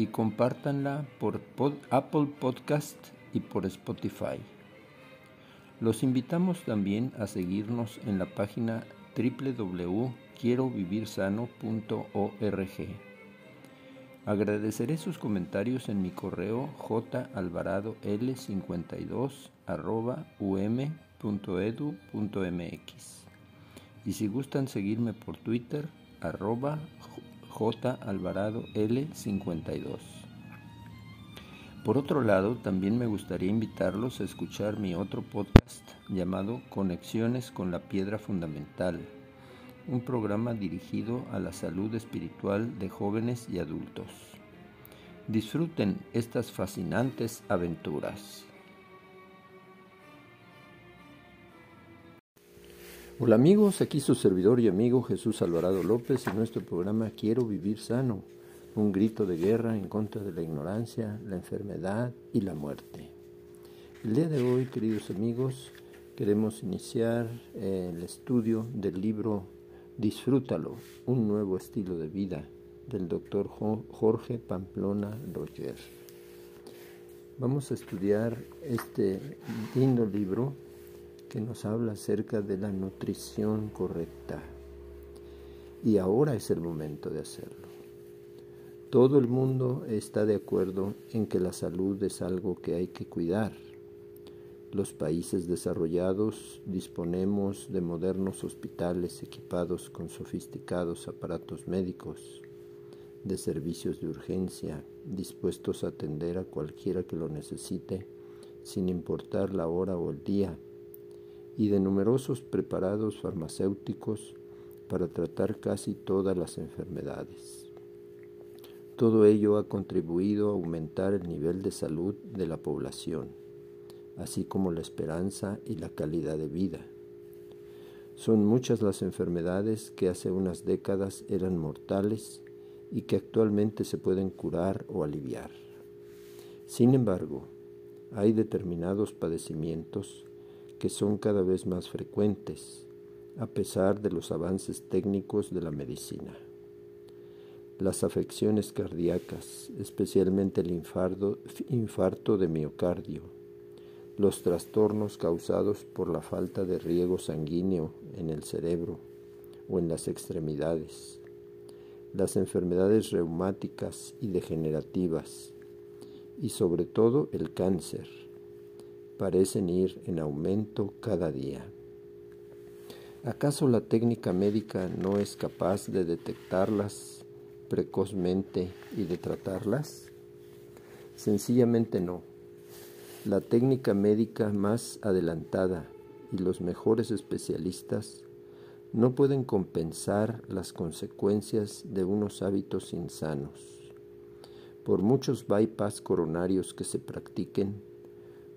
y compártanla por Apple Podcast y por Spotify. Los invitamos también a seguirnos en la página www.quierovivirsano.org. Agradeceré sus comentarios en mi correo jalvaradol52.um.edu.mx y si gustan seguirme por Twitter arroba J. Alvarado L52. Por otro lado, también me gustaría invitarlos a escuchar mi otro podcast llamado Conexiones con la Piedra Fundamental, un programa dirigido a la salud espiritual de jóvenes y adultos. Disfruten estas fascinantes aventuras. Hola amigos, aquí su servidor y amigo Jesús Alvarado López y nuestro programa Quiero vivir sano, un grito de guerra en contra de la ignorancia, la enfermedad y la muerte. El día de hoy, queridos amigos, queremos iniciar eh, el estudio del libro Disfrútalo, un nuevo estilo de vida del doctor Jorge Pamplona Roger. Vamos a estudiar este lindo libro que nos habla acerca de la nutrición correcta. Y ahora es el momento de hacerlo. Todo el mundo está de acuerdo en que la salud es algo que hay que cuidar. Los países desarrollados disponemos de modernos hospitales equipados con sofisticados aparatos médicos, de servicios de urgencia, dispuestos a atender a cualquiera que lo necesite, sin importar la hora o el día y de numerosos preparados farmacéuticos para tratar casi todas las enfermedades. Todo ello ha contribuido a aumentar el nivel de salud de la población, así como la esperanza y la calidad de vida. Son muchas las enfermedades que hace unas décadas eran mortales y que actualmente se pueden curar o aliviar. Sin embargo, hay determinados padecimientos que son cada vez más frecuentes, a pesar de los avances técnicos de la medicina. Las afecciones cardíacas, especialmente el infarto, infarto de miocardio, los trastornos causados por la falta de riego sanguíneo en el cerebro o en las extremidades, las enfermedades reumáticas y degenerativas, y sobre todo el cáncer parecen ir en aumento cada día. ¿Acaso la técnica médica no es capaz de detectarlas precozmente y de tratarlas? Sencillamente no. La técnica médica más adelantada y los mejores especialistas no pueden compensar las consecuencias de unos hábitos insanos. Por muchos bypass coronarios que se practiquen,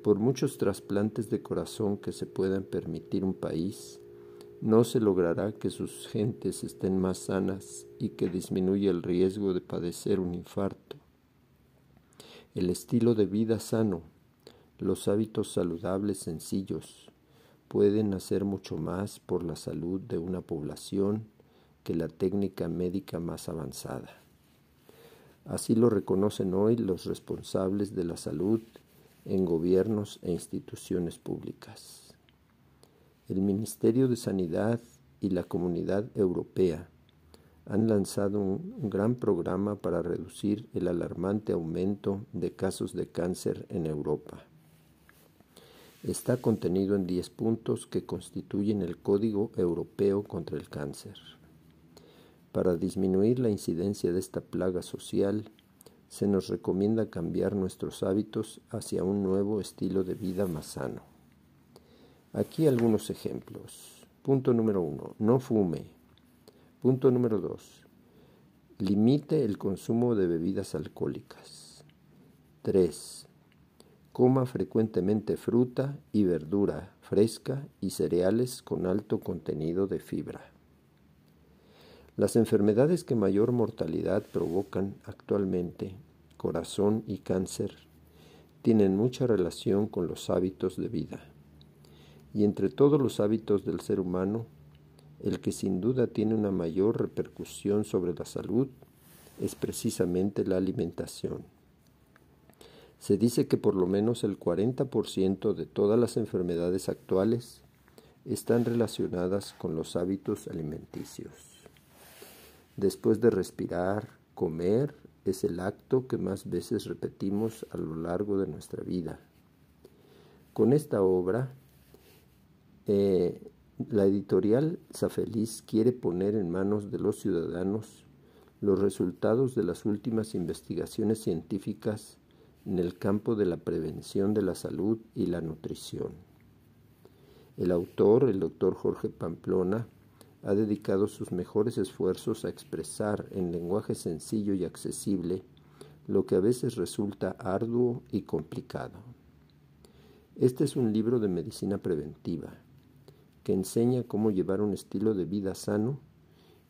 por muchos trasplantes de corazón que se puedan permitir un país, no se logrará que sus gentes estén más sanas y que disminuya el riesgo de padecer un infarto. El estilo de vida sano, los hábitos saludables sencillos, pueden hacer mucho más por la salud de una población que la técnica médica más avanzada. Así lo reconocen hoy los responsables de la salud en gobiernos e instituciones públicas. El Ministerio de Sanidad y la Comunidad Europea han lanzado un gran programa para reducir el alarmante aumento de casos de cáncer en Europa. Está contenido en 10 puntos que constituyen el Código Europeo contra el Cáncer. Para disminuir la incidencia de esta plaga social, se nos recomienda cambiar nuestros hábitos hacia un nuevo estilo de vida más sano. Aquí algunos ejemplos. Punto número uno, no fume. Punto número dos, limite el consumo de bebidas alcohólicas. 3. Coma frecuentemente fruta y verdura fresca y cereales con alto contenido de fibra. Las enfermedades que mayor mortalidad provocan actualmente, corazón y cáncer, tienen mucha relación con los hábitos de vida. Y entre todos los hábitos del ser humano, el que sin duda tiene una mayor repercusión sobre la salud es precisamente la alimentación. Se dice que por lo menos el 40% de todas las enfermedades actuales están relacionadas con los hábitos alimenticios. Después de respirar, comer es el acto que más veces repetimos a lo largo de nuestra vida. Con esta obra, eh, la editorial Zafeliz quiere poner en manos de los ciudadanos los resultados de las últimas investigaciones científicas en el campo de la prevención de la salud y la nutrición. El autor, el doctor Jorge Pamplona, ha dedicado sus mejores esfuerzos a expresar en lenguaje sencillo y accesible lo que a veces resulta arduo y complicado. Este es un libro de medicina preventiva que enseña cómo llevar un estilo de vida sano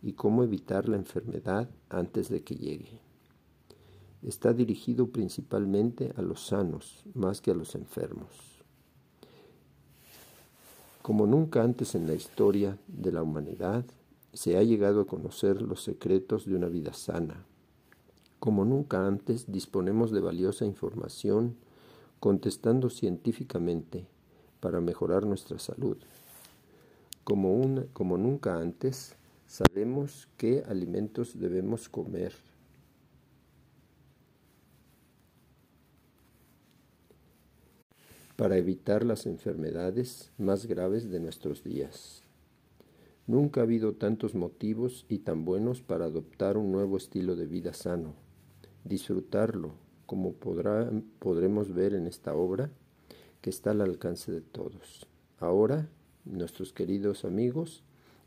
y cómo evitar la enfermedad antes de que llegue está dirigido principalmente a los sanos más que a los enfermos. Como nunca antes en la historia de la humanidad, se ha llegado a conocer los secretos de una vida sana. Como nunca antes disponemos de valiosa información contestando científicamente para mejorar nuestra salud. Como, como nunca antes sabemos qué alimentos debemos comer para evitar las enfermedades más graves de nuestros días. Nunca ha habido tantos motivos y tan buenos para adoptar un nuevo estilo de vida sano, disfrutarlo, como podremos ver en esta obra, que está al alcance de todos. Ahora, nuestros queridos amigos,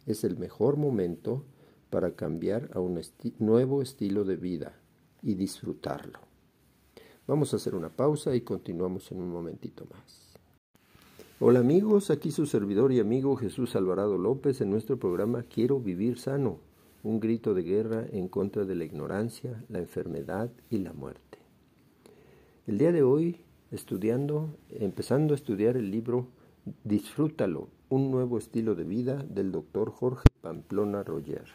es el mejor momento para cambiar a un nuevo estilo de vida y disfrutarlo. Vamos a hacer una pausa y continuamos en un momentito más. Hola amigos, aquí su servidor y amigo Jesús Alvarado López en nuestro programa Quiero vivir sano, un grito de guerra en contra de la ignorancia, la enfermedad y la muerte. El día de hoy, estudiando, empezando a estudiar el libro Disfrútalo, un nuevo estilo de vida del doctor Jorge Pamplona Roger.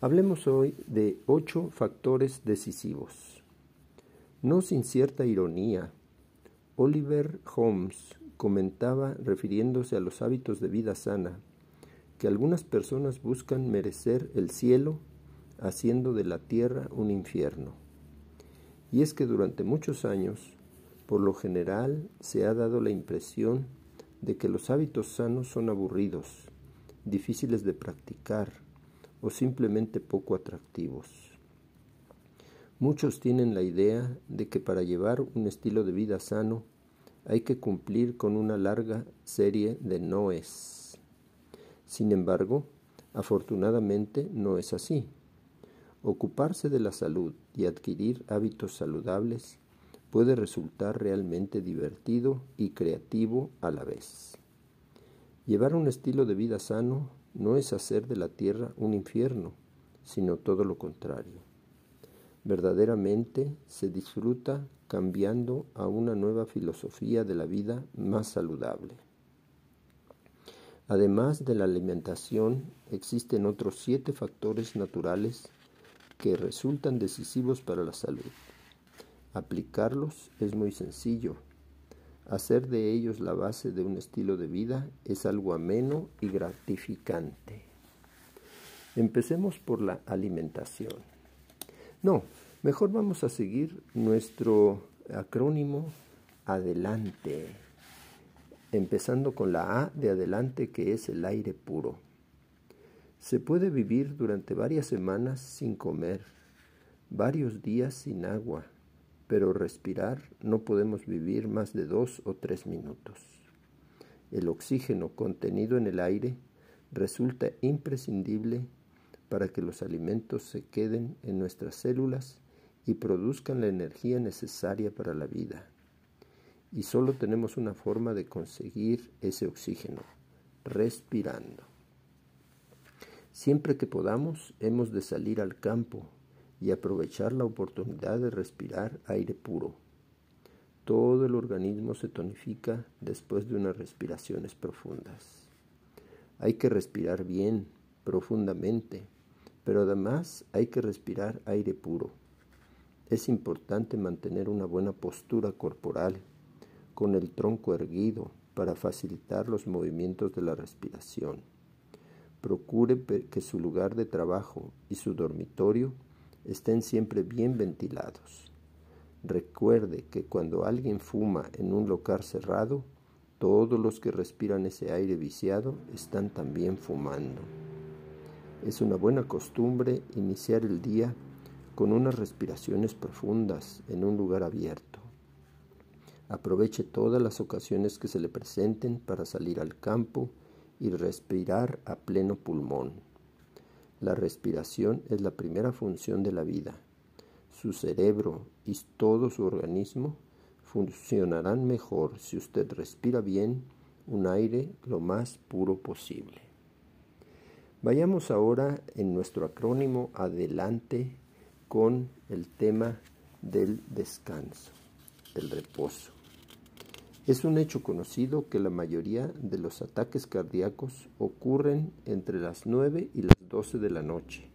Hablemos hoy de ocho factores decisivos. No sin cierta ironía, Oliver Holmes comentaba, refiriéndose a los hábitos de vida sana, que algunas personas buscan merecer el cielo haciendo de la tierra un infierno. Y es que durante muchos años, por lo general, se ha dado la impresión de que los hábitos sanos son aburridos, difíciles de practicar o simplemente poco atractivos. Muchos tienen la idea de que para llevar un estilo de vida sano hay que cumplir con una larga serie de noes. Sin embargo, afortunadamente no es así. Ocuparse de la salud y adquirir hábitos saludables puede resultar realmente divertido y creativo a la vez. Llevar un estilo de vida sano no es hacer de la tierra un infierno, sino todo lo contrario verdaderamente se disfruta cambiando a una nueva filosofía de la vida más saludable. Además de la alimentación, existen otros siete factores naturales que resultan decisivos para la salud. Aplicarlos es muy sencillo. Hacer de ellos la base de un estilo de vida es algo ameno y gratificante. Empecemos por la alimentación. No, mejor vamos a seguir nuestro acrónimo adelante, empezando con la A de adelante que es el aire puro. Se puede vivir durante varias semanas sin comer, varios días sin agua, pero respirar no podemos vivir más de dos o tres minutos. El oxígeno contenido en el aire resulta imprescindible para que los alimentos se queden en nuestras células y produzcan la energía necesaria para la vida. Y solo tenemos una forma de conseguir ese oxígeno, respirando. Siempre que podamos, hemos de salir al campo y aprovechar la oportunidad de respirar aire puro. Todo el organismo se tonifica después de unas respiraciones profundas. Hay que respirar bien, profundamente, pero además hay que respirar aire puro. Es importante mantener una buena postura corporal, con el tronco erguido, para facilitar los movimientos de la respiración. Procure que su lugar de trabajo y su dormitorio estén siempre bien ventilados. Recuerde que cuando alguien fuma en un local cerrado, todos los que respiran ese aire viciado están también fumando. Es una buena costumbre iniciar el día con unas respiraciones profundas en un lugar abierto. Aproveche todas las ocasiones que se le presenten para salir al campo y respirar a pleno pulmón. La respiración es la primera función de la vida. Su cerebro y todo su organismo funcionarán mejor si usted respira bien un aire lo más puro posible. Vayamos ahora en nuestro acrónimo adelante con el tema del descanso, del reposo. Es un hecho conocido que la mayoría de los ataques cardíacos ocurren entre las 9 y las 12 de la noche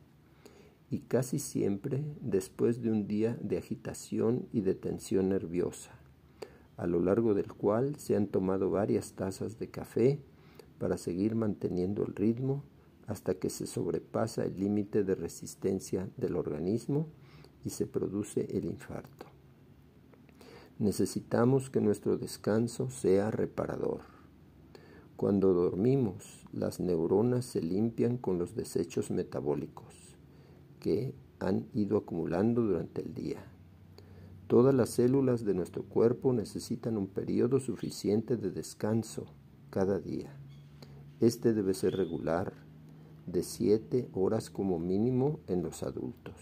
y casi siempre después de un día de agitación y de tensión nerviosa, a lo largo del cual se han tomado varias tazas de café para seguir manteniendo el ritmo hasta que se sobrepasa el límite de resistencia del organismo y se produce el infarto. Necesitamos que nuestro descanso sea reparador. Cuando dormimos, las neuronas se limpian con los desechos metabólicos que han ido acumulando durante el día. Todas las células de nuestro cuerpo necesitan un periodo suficiente de descanso cada día. Este debe ser regular, de 7 horas como mínimo en los adultos.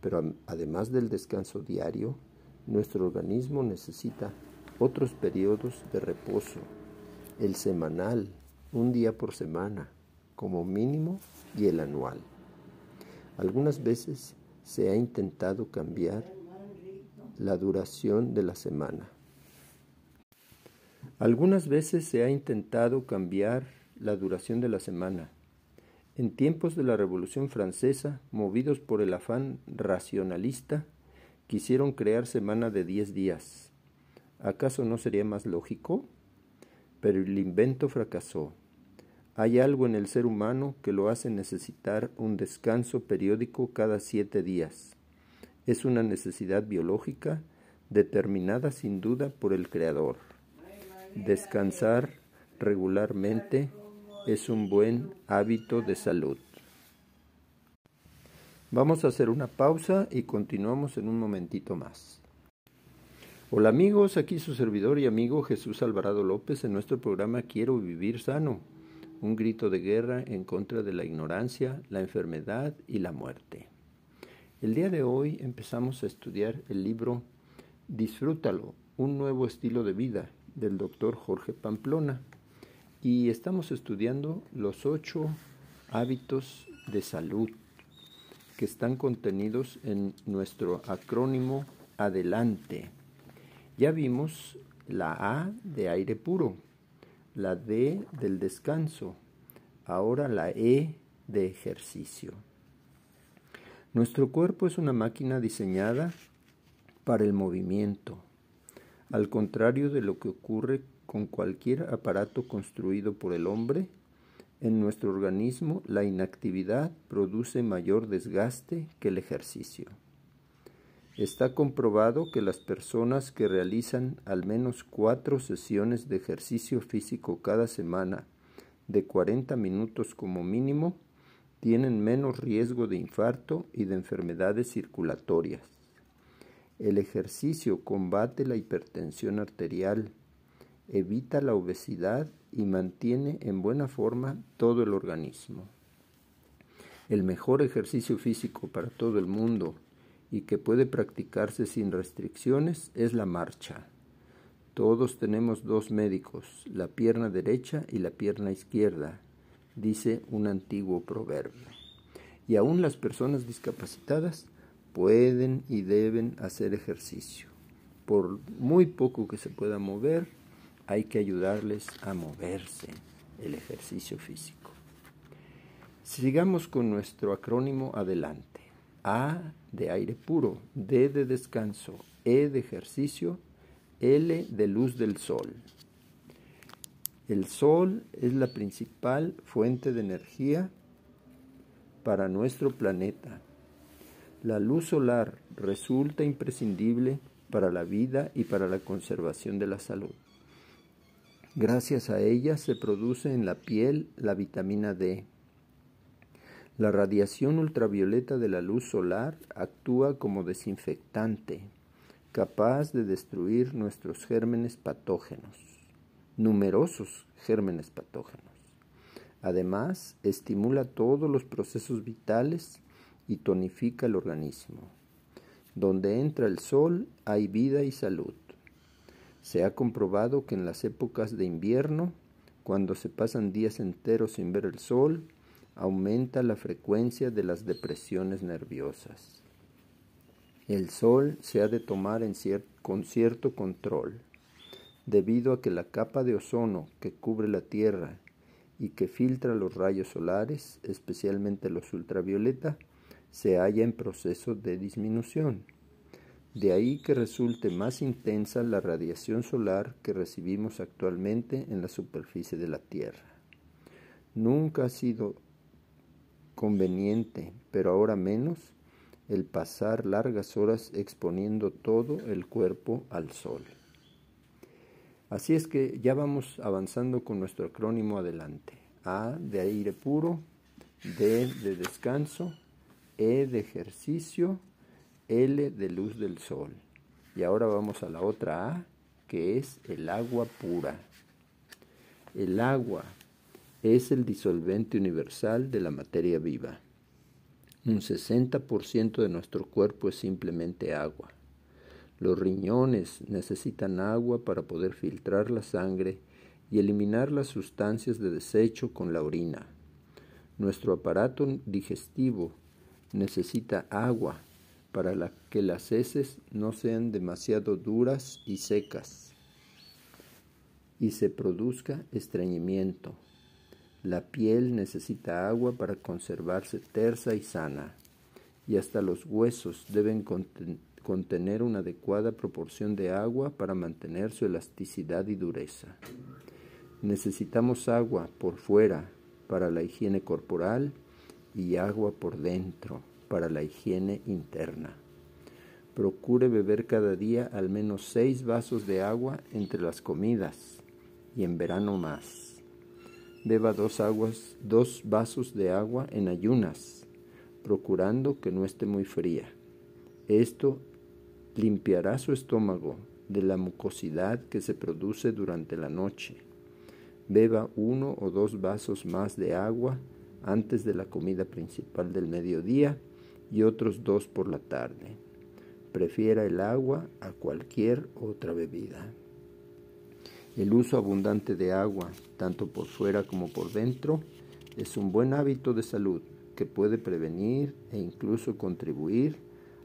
Pero además del descanso diario, nuestro organismo necesita otros periodos de reposo, el semanal, un día por semana, como mínimo, y el anual. Algunas veces se ha intentado cambiar la duración de la semana. Algunas veces se ha intentado cambiar la duración de la semana. En tiempos de la Revolución Francesa, movidos por el afán racionalista, Quisieron crear semana de diez días. ¿Acaso no sería más lógico? Pero el invento fracasó. Hay algo en el ser humano que lo hace necesitar un descanso periódico cada siete días. Es una necesidad biológica determinada sin duda por el Creador. Descansar regularmente es un buen hábito de salud. Vamos a hacer una pausa y continuamos en un momentito más. Hola amigos, aquí su servidor y amigo Jesús Alvarado López en nuestro programa Quiero vivir sano, un grito de guerra en contra de la ignorancia, la enfermedad y la muerte. El día de hoy empezamos a estudiar el libro Disfrútalo, un nuevo estilo de vida del doctor Jorge Pamplona y estamos estudiando los ocho hábitos de salud que están contenidos en nuestro acrónimo Adelante. Ya vimos la A de aire puro, la D del descanso, ahora la E de ejercicio. Nuestro cuerpo es una máquina diseñada para el movimiento, al contrario de lo que ocurre con cualquier aparato construido por el hombre en nuestro organismo la inactividad produce mayor desgaste que el ejercicio. Está comprobado que las personas que realizan al menos cuatro sesiones de ejercicio físico cada semana de 40 minutos como mínimo tienen menos riesgo de infarto y de enfermedades circulatorias. El ejercicio combate la hipertensión arterial, evita la obesidad y mantiene en buena forma todo el organismo. El mejor ejercicio físico para todo el mundo y que puede practicarse sin restricciones es la marcha. Todos tenemos dos médicos, la pierna derecha y la pierna izquierda, dice un antiguo proverbio. Y aún las personas discapacitadas pueden y deben hacer ejercicio. Por muy poco que se pueda mover, hay que ayudarles a moverse, el ejercicio físico. Sigamos con nuestro acrónimo adelante. A de aire puro, D de descanso, E de ejercicio, L de luz del sol. El sol es la principal fuente de energía para nuestro planeta. La luz solar resulta imprescindible para la vida y para la conservación de la salud. Gracias a ella se produce en la piel la vitamina D. La radiación ultravioleta de la luz solar actúa como desinfectante, capaz de destruir nuestros gérmenes patógenos numerosos gérmenes patógenos. Además, estimula todos los procesos vitales y tonifica el organismo. Donde entra el sol hay vida y salud. Se ha comprobado que en las épocas de invierno, cuando se pasan días enteros sin ver el sol, aumenta la frecuencia de las depresiones nerviosas. El sol se ha de tomar con cierto control debido a que la capa de ozono que cubre la Tierra y que filtra los rayos solares, especialmente los ultravioleta, se halla en proceso de disminución. De ahí que resulte más intensa la radiación solar que recibimos actualmente en la superficie de la Tierra. Nunca ha sido conveniente, pero ahora menos, el pasar largas horas exponiendo todo el cuerpo al sol. Así es que ya vamos avanzando con nuestro acrónimo adelante. A de aire puro, D de descanso, E de ejercicio, L de luz del sol. Y ahora vamos a la otra A, que es el agua pura. El agua es el disolvente universal de la materia viva. Un 60% de nuestro cuerpo es simplemente agua. Los riñones necesitan agua para poder filtrar la sangre y eliminar las sustancias de desecho con la orina. Nuestro aparato digestivo necesita agua para que las heces no sean demasiado duras y secas y se produzca estreñimiento. La piel necesita agua para conservarse tersa y sana, y hasta los huesos deben contener una adecuada proporción de agua para mantener su elasticidad y dureza. Necesitamos agua por fuera para la higiene corporal y agua por dentro para la higiene interna. Procure beber cada día al menos seis vasos de agua entre las comidas y en verano más. Beba dos, aguas, dos vasos de agua en ayunas, procurando que no esté muy fría. Esto limpiará su estómago de la mucosidad que se produce durante la noche. Beba uno o dos vasos más de agua antes de la comida principal del mediodía y otros dos por la tarde. Prefiera el agua a cualquier otra bebida. El uso abundante de agua, tanto por fuera como por dentro, es un buen hábito de salud que puede prevenir e incluso contribuir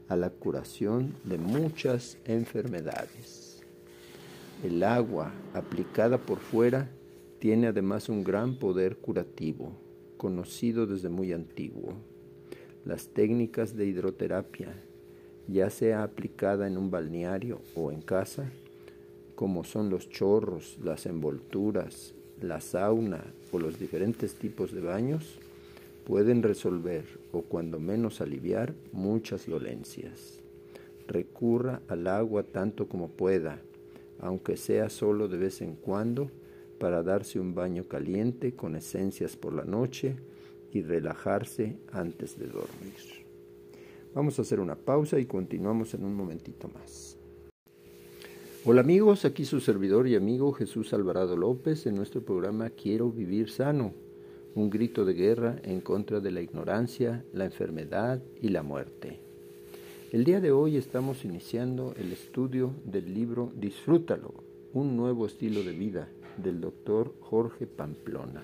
a la curación de muchas enfermedades. El agua aplicada por fuera tiene además un gran poder curativo, conocido desde muy antiguo. Las técnicas de hidroterapia, ya sea aplicada en un balneario o en casa, como son los chorros, las envolturas, la sauna o los diferentes tipos de baños, pueden resolver o cuando menos aliviar muchas dolencias. Recurra al agua tanto como pueda, aunque sea solo de vez en cuando, para darse un baño caliente con esencias por la noche y relajarse antes de dormir. Vamos a hacer una pausa y continuamos en un momentito más. Hola amigos, aquí su servidor y amigo Jesús Alvarado López en nuestro programa Quiero vivir sano un grito de guerra en contra de la ignorancia, la enfermedad y la muerte. El día de hoy estamos iniciando el estudio del libro Disfrútalo, un nuevo estilo de vida del doctor Jorge Pamplona.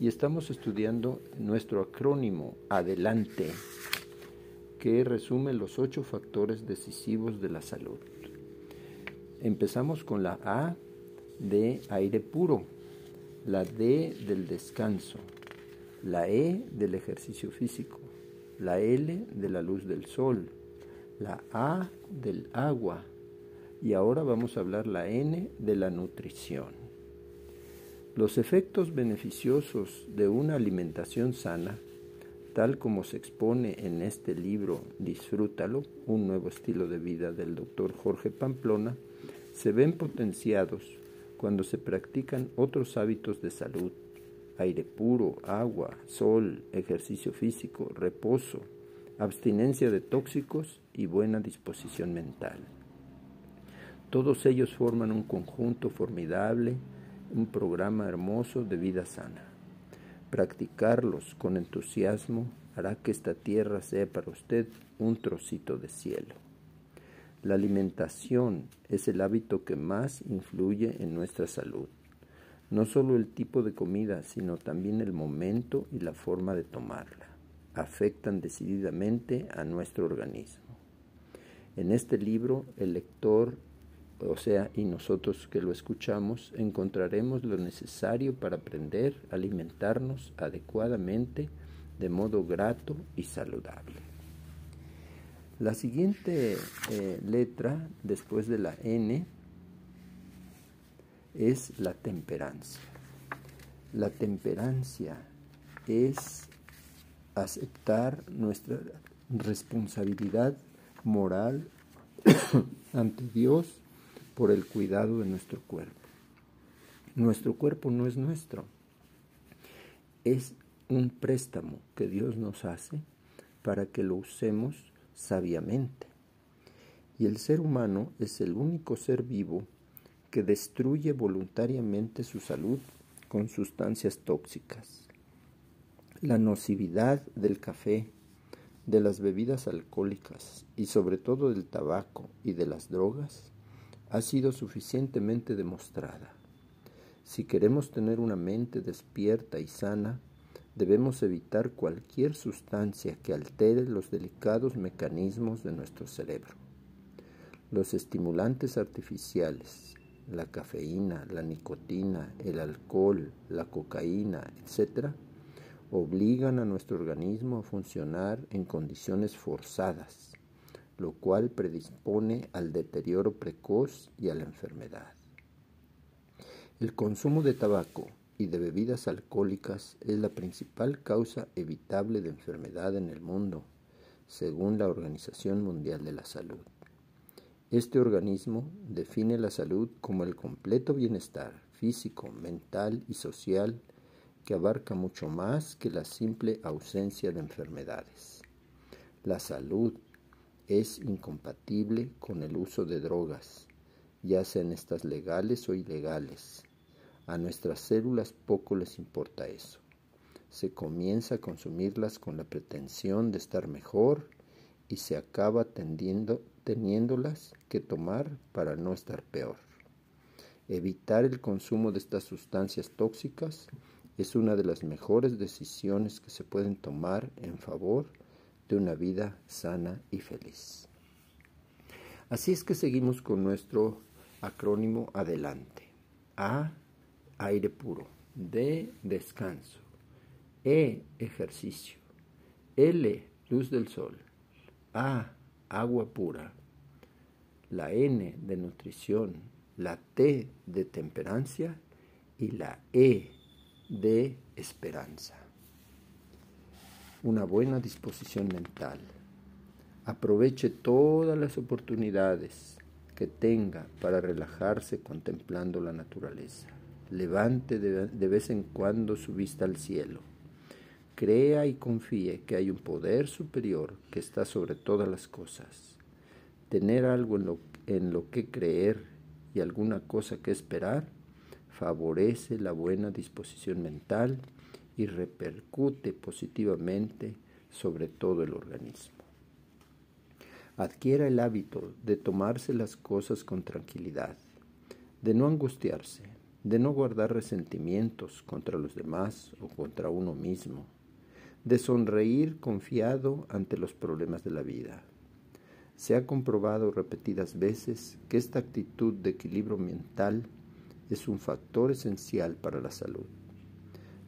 Y estamos estudiando nuestro acrónimo Adelante, que resume los ocho factores decisivos de la salud. Empezamos con la A de aire puro, la D del descanso, la E del ejercicio físico, la L de la luz del sol, la A del agua y ahora vamos a hablar la N de la nutrición. Los efectos beneficiosos de una alimentación sana, tal como se expone en este libro Disfrútalo, un nuevo estilo de vida del doctor Jorge Pamplona, se ven potenciados cuando se practican otros hábitos de salud aire puro, agua, sol, ejercicio físico, reposo, abstinencia de tóxicos y buena disposición mental. Todos ellos forman un conjunto formidable, un programa hermoso de vida sana. Practicarlos con entusiasmo hará que esta tierra sea para usted un trocito de cielo. La alimentación es el hábito que más influye en nuestra salud. No solo el tipo de comida, sino también el momento y la forma de tomarla afectan decididamente a nuestro organismo. En este libro, el lector, o sea, y nosotros que lo escuchamos, encontraremos lo necesario para aprender a alimentarnos adecuadamente de modo grato y saludable. La siguiente eh, letra, después de la N, es la temperancia. La temperancia es aceptar nuestra responsabilidad moral ante Dios por el cuidado de nuestro cuerpo. Nuestro cuerpo no es nuestro, es un préstamo que Dios nos hace para que lo usemos sabiamente. Y el ser humano es el único ser vivo que destruye voluntariamente su salud con sustancias tóxicas. La nocividad del café, de las bebidas alcohólicas y sobre todo del tabaco y de las drogas ha sido suficientemente demostrada. Si queremos tener una mente despierta y sana, debemos evitar cualquier sustancia que altere los delicados mecanismos de nuestro cerebro. Los estimulantes artificiales, la cafeína, la nicotina, el alcohol, la cocaína, etc., obligan a nuestro organismo a funcionar en condiciones forzadas, lo cual predispone al deterioro precoz y a la enfermedad. El consumo de tabaco y de bebidas alcohólicas es la principal causa evitable de enfermedad en el mundo, según la Organización Mundial de la Salud. Este organismo define la salud como el completo bienestar físico, mental y social que abarca mucho más que la simple ausencia de enfermedades. La salud es incompatible con el uso de drogas, ya sean estas legales o ilegales. A nuestras células poco les importa eso. Se comienza a consumirlas con la pretensión de estar mejor y se acaba tendiendo, teniéndolas que tomar para no estar peor. Evitar el consumo de estas sustancias tóxicas es una de las mejores decisiones que se pueden tomar en favor de una vida sana y feliz. Así es que seguimos con nuestro acrónimo adelante. A, aire puro. D, descanso. E, ejercicio. L, luz del sol. A, agua pura, la N de nutrición, la T de temperancia y la E de esperanza. Una buena disposición mental. Aproveche todas las oportunidades que tenga para relajarse contemplando la naturaleza. Levante de, vez en cuando su vista al cielo Crea y confíe que hay un poder superior que está sobre todas las cosas. Tener algo en lo, en lo que creer y alguna cosa que esperar favorece la buena disposición mental y repercute positivamente sobre todo el organismo. Adquiera el hábito de tomarse las cosas con tranquilidad, de no angustiarse, de no guardar resentimientos contra los demás o contra uno mismo, de sonreír confiado ante los problemas de la vida. Se ha comprobado repetidas veces que esta actitud de equilibrio mental es un factor esencial para la salud.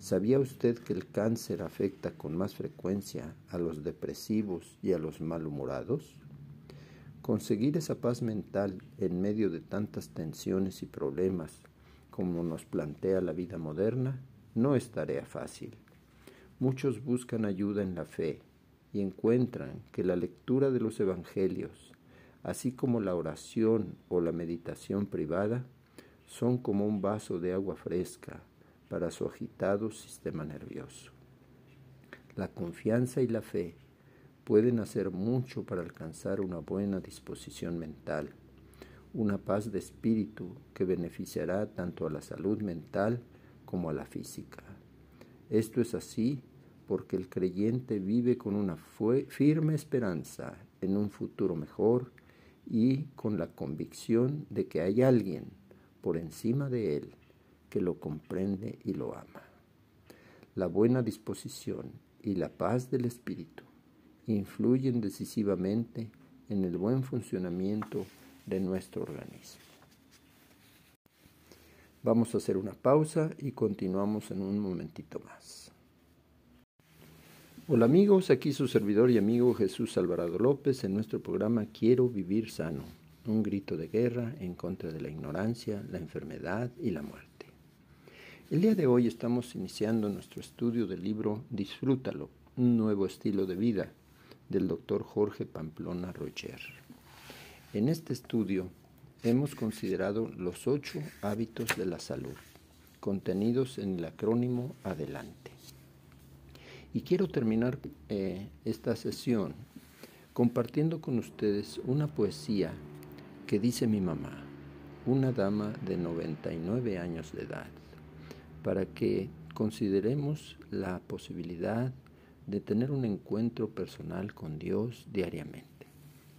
¿Sabía usted que el cáncer afecta con más frecuencia a los depresivos y a los malhumorados? Conseguir esa paz mental en medio de tantas tensiones y problemas como nos plantea la vida moderna no es tarea fácil. Muchos buscan ayuda en la fe y encuentran que la lectura de los evangelios, así como la oración o la meditación privada, son como un vaso de agua fresca para su agitado sistema nervioso. La confianza y la fe pueden hacer mucho para alcanzar una buena disposición mental, una paz de espíritu que beneficiará tanto a la salud mental como a la física. Esto es así porque el creyente vive con una firme esperanza en un futuro mejor y con la convicción de que hay alguien por encima de él que lo comprende y lo ama. La buena disposición y la paz del espíritu influyen decisivamente en el buen funcionamiento de nuestro organismo. Vamos a hacer una pausa y continuamos en un momentito más. Hola amigos, aquí su servidor y amigo Jesús Alvarado López en nuestro programa Quiero vivir sano, un grito de guerra en contra de la ignorancia, la enfermedad y la muerte. El día de hoy estamos iniciando nuestro estudio del libro Disfrútalo, un nuevo estilo de vida del doctor Jorge Pamplona Roger. En este estudio hemos considerado los ocho hábitos de la salud, contenidos en el acrónimo Adelante. Y quiero terminar eh, esta sesión compartiendo con ustedes una poesía que dice mi mamá, una dama de 99 años de edad para que consideremos la posibilidad de tener un encuentro personal con Dios diariamente.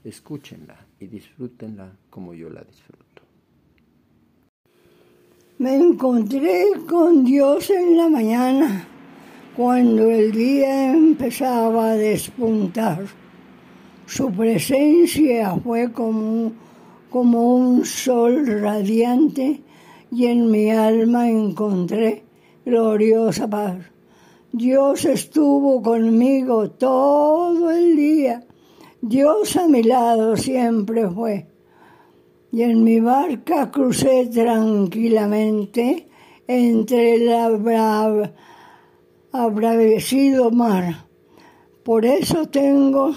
Escúchenla y disfrútenla como yo la disfruto. Me encontré con Dios en la mañana, cuando el día empezaba a despuntar. Su presencia fue como, como un sol radiante y en mi alma encontré gloriosa paz. Dios estuvo conmigo todo el día. Dios a mi lado siempre fue. Y en mi barca crucé tranquilamente entre el abravecido mar. Por eso tengo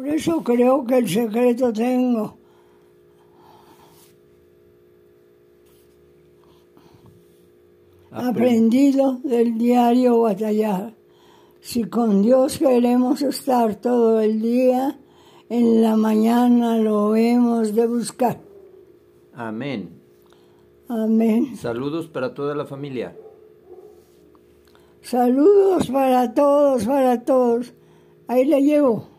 Por eso creo que el secreto tengo. Aprendido del diario batallar. Si con Dios queremos estar todo el día, en la mañana lo hemos de buscar. Amén. Amén. Saludos para toda la familia. Saludos para todos, para todos. Ahí le llevo.